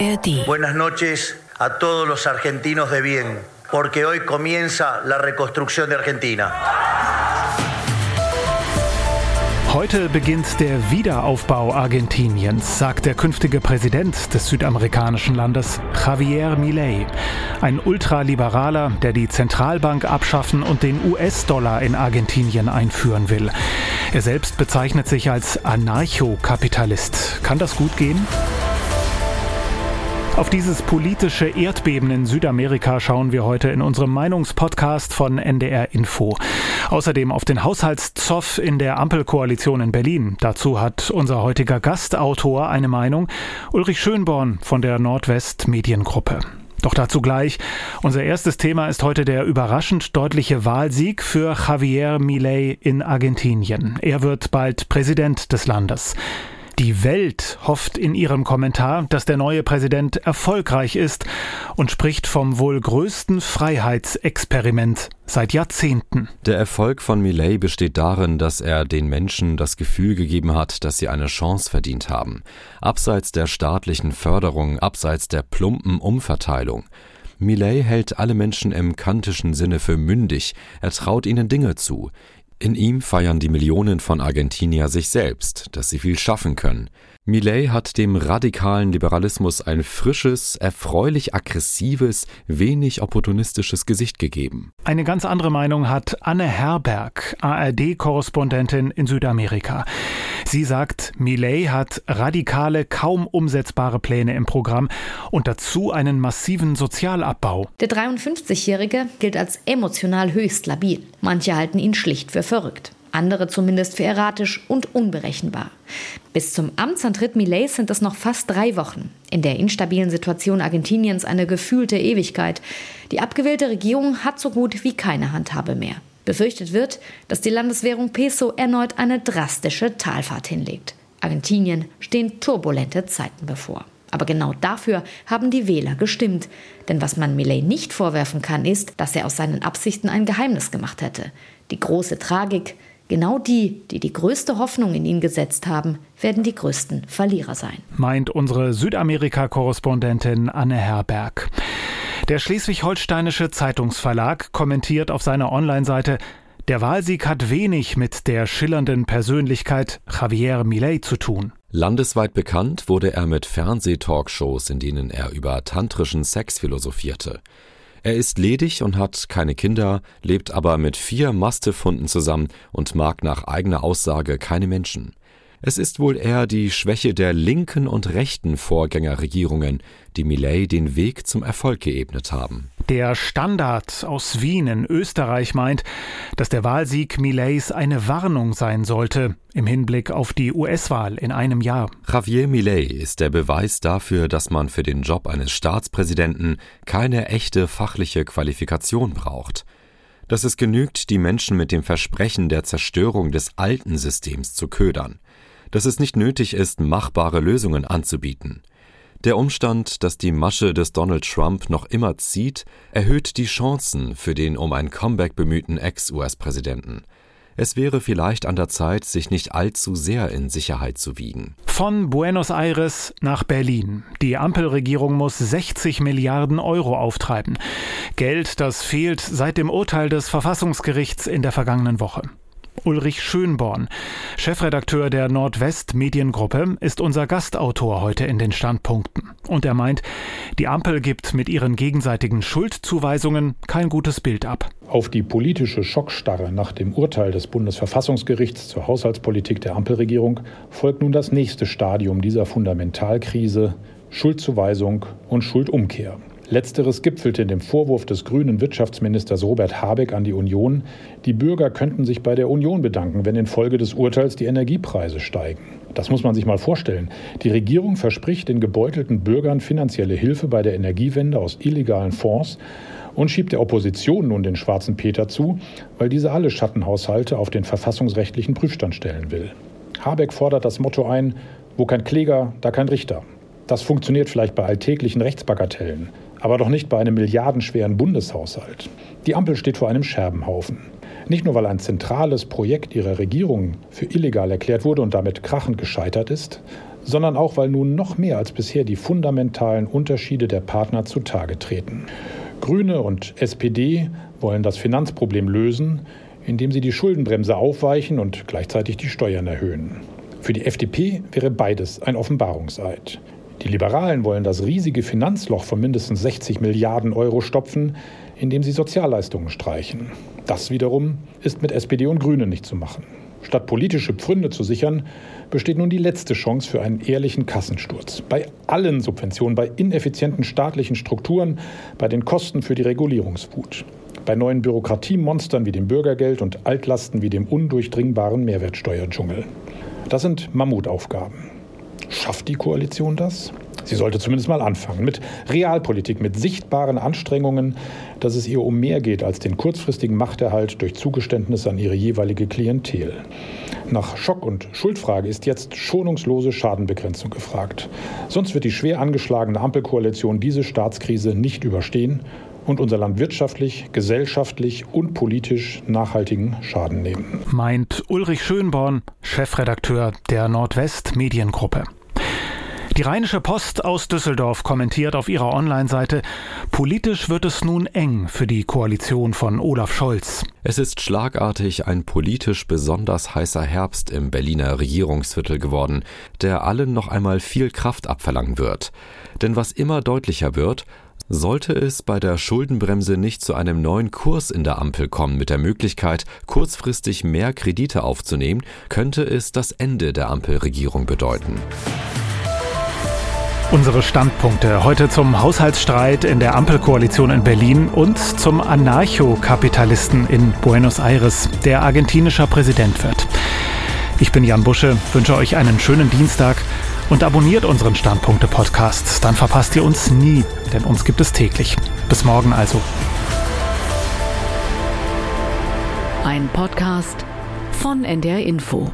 ARD. Buenas noches a todos los argentinos de bien, porque hoy comienza la reconstrucción de Argentina. Heute beginnt der Wiederaufbau Argentiniens, sagt der künftige Präsident des südamerikanischen Landes, Javier Milei. Ein Ultraliberaler, der die Zentralbank abschaffen und den US-Dollar in Argentinien einführen will. Er selbst bezeichnet sich als Anarchokapitalist. Kann das gut gehen? Auf dieses politische Erdbeben in Südamerika schauen wir heute in unserem Meinungspodcast von NDR Info. Außerdem auf den Haushaltszoff in der Ampelkoalition in Berlin. Dazu hat unser heutiger Gastautor eine Meinung, Ulrich Schönborn von der Nordwest Mediengruppe. Doch dazu gleich. Unser erstes Thema ist heute der überraschend deutliche Wahlsieg für Javier Milei in Argentinien. Er wird bald Präsident des Landes. Die Welt hofft in ihrem Kommentar, dass der neue Präsident erfolgreich ist und spricht vom wohl größten Freiheitsexperiment seit Jahrzehnten. Der Erfolg von Millet besteht darin, dass er den Menschen das Gefühl gegeben hat, dass sie eine Chance verdient haben. Abseits der staatlichen Förderung, abseits der plumpen Umverteilung. Millet hält alle Menschen im kantischen Sinne für mündig, er traut ihnen Dinge zu. In ihm feiern die Millionen von Argentinier sich selbst, dass sie viel schaffen können. Millet hat dem radikalen Liberalismus ein frisches, erfreulich aggressives, wenig opportunistisches Gesicht gegeben. Eine ganz andere Meinung hat Anne Herberg, ARD-Korrespondentin in Südamerika. Sie sagt, Millet hat radikale, kaum umsetzbare Pläne im Programm und dazu einen massiven Sozialabbau. Der 53-Jährige gilt als emotional höchst labil. Manche halten ihn schlicht für verrückt andere zumindest für erratisch und unberechenbar. Bis zum Amtsantritt Millets sind es noch fast drei Wochen. In der instabilen Situation Argentiniens eine gefühlte Ewigkeit. Die abgewählte Regierung hat so gut wie keine Handhabe mehr. Befürchtet wird, dass die Landeswährung Peso erneut eine drastische Talfahrt hinlegt. Argentinien stehen turbulente Zeiten bevor. Aber genau dafür haben die Wähler gestimmt. Denn was man Millet nicht vorwerfen kann, ist, dass er aus seinen Absichten ein Geheimnis gemacht hätte. Die große Tragik, Genau die, die die größte Hoffnung in ihn gesetzt haben, werden die größten Verlierer sein. Meint unsere Südamerika-Korrespondentin Anne Herberg. Der schleswig-holsteinische Zeitungsverlag kommentiert auf seiner Online-Seite, der Wahlsieg hat wenig mit der schillernden Persönlichkeit Javier Milei zu tun. Landesweit bekannt wurde er mit Fernsehtalkshows, in denen er über tantrischen Sex philosophierte. Er ist ledig und hat keine Kinder, lebt aber mit vier Mastiffhunden zusammen und mag nach eigener Aussage keine Menschen. Es ist wohl eher die Schwäche der linken und rechten Vorgängerregierungen, die Millet den Weg zum Erfolg geebnet haben. Der Standard aus Wien in Österreich meint, dass der Wahlsieg Millets eine Warnung sein sollte im Hinblick auf die US-Wahl in einem Jahr. Javier Millet ist der Beweis dafür, dass man für den Job eines Staatspräsidenten keine echte fachliche Qualifikation braucht. Dass es genügt, die Menschen mit dem Versprechen der Zerstörung des alten Systems zu ködern dass es nicht nötig ist, machbare Lösungen anzubieten. Der Umstand, dass die Masche des Donald Trump noch immer zieht, erhöht die Chancen für den um ein Comeback bemühten Ex-US-Präsidenten. Es wäre vielleicht an der Zeit, sich nicht allzu sehr in Sicherheit zu wiegen. Von Buenos Aires nach Berlin. Die Ampelregierung muss 60 Milliarden Euro auftreiben. Geld, das fehlt seit dem Urteil des Verfassungsgerichts in der vergangenen Woche. Ulrich Schönborn, Chefredakteur der Nordwest Mediengruppe, ist unser Gastautor heute in den Standpunkten. Und er meint, die Ampel gibt mit ihren gegenseitigen Schuldzuweisungen kein gutes Bild ab. Auf die politische Schockstarre nach dem Urteil des Bundesverfassungsgerichts zur Haushaltspolitik der Ampelregierung folgt nun das nächste Stadium dieser Fundamentalkrise Schuldzuweisung und Schuldumkehr. Letzteres gipfelte in dem Vorwurf des grünen Wirtschaftsministers Robert Habeck an die Union, die Bürger könnten sich bei der Union bedanken, wenn infolge des Urteils die Energiepreise steigen. Das muss man sich mal vorstellen. Die Regierung verspricht den gebeutelten Bürgern finanzielle Hilfe bei der Energiewende aus illegalen Fonds und schiebt der Opposition nun den schwarzen Peter zu, weil diese alle Schattenhaushalte auf den verfassungsrechtlichen Prüfstand stellen will. Habeck fordert das Motto ein, wo kein Kläger, da kein Richter. Das funktioniert vielleicht bei alltäglichen Rechtsbagatellen aber doch nicht bei einem milliardenschweren Bundeshaushalt. Die Ampel steht vor einem Scherbenhaufen. Nicht nur, weil ein zentrales Projekt ihrer Regierung für illegal erklärt wurde und damit krachend gescheitert ist, sondern auch, weil nun noch mehr als bisher die fundamentalen Unterschiede der Partner zutage treten. Grüne und SPD wollen das Finanzproblem lösen, indem sie die Schuldenbremse aufweichen und gleichzeitig die Steuern erhöhen. Für die FDP wäre beides ein Offenbarungseid. Die Liberalen wollen das riesige Finanzloch von mindestens 60 Milliarden Euro stopfen, indem sie Sozialleistungen streichen. Das wiederum ist mit SPD und Grünen nicht zu machen. Statt politische Pfründe zu sichern, besteht nun die letzte Chance für einen ehrlichen Kassensturz. Bei allen Subventionen, bei ineffizienten staatlichen Strukturen, bei den Kosten für die Regulierungswut, bei neuen Bürokratiemonstern wie dem Bürgergeld und Altlasten wie dem undurchdringbaren Mehrwertsteuerdschungel. Das sind Mammutaufgaben. Schafft die Koalition das? Sie sollte zumindest mal anfangen mit Realpolitik, mit sichtbaren Anstrengungen, dass es ihr um mehr geht als den kurzfristigen Machterhalt durch Zugeständnisse an ihre jeweilige Klientel. Nach Schock- und Schuldfrage ist jetzt schonungslose Schadenbegrenzung gefragt. Sonst wird die schwer angeschlagene Ampelkoalition diese Staatskrise nicht überstehen und unser Land wirtschaftlich, gesellschaftlich und politisch nachhaltigen Schaden nehmen. Meint Ulrich Schönborn, Chefredakteur der Nordwest Mediengruppe. Die Rheinische Post aus Düsseldorf kommentiert auf ihrer Online-Seite, politisch wird es nun eng für die Koalition von Olaf Scholz. Es ist schlagartig ein politisch besonders heißer Herbst im Berliner Regierungsviertel geworden, der allen noch einmal viel Kraft abverlangen wird. Denn was immer deutlicher wird, sollte es bei der Schuldenbremse nicht zu einem neuen Kurs in der Ampel kommen mit der Möglichkeit, kurzfristig mehr Kredite aufzunehmen, könnte es das Ende der Ampelregierung bedeuten. Unsere Standpunkte heute zum Haushaltsstreit in der Ampelkoalition in Berlin und zum Anarchokapitalisten in Buenos Aires, der argentinischer Präsident wird. Ich bin Jan Busche, wünsche euch einen schönen Dienstag und abonniert unseren Standpunkte-Podcast. Dann verpasst ihr uns nie, denn uns gibt es täglich. Bis morgen also. Ein Podcast von NDR Info.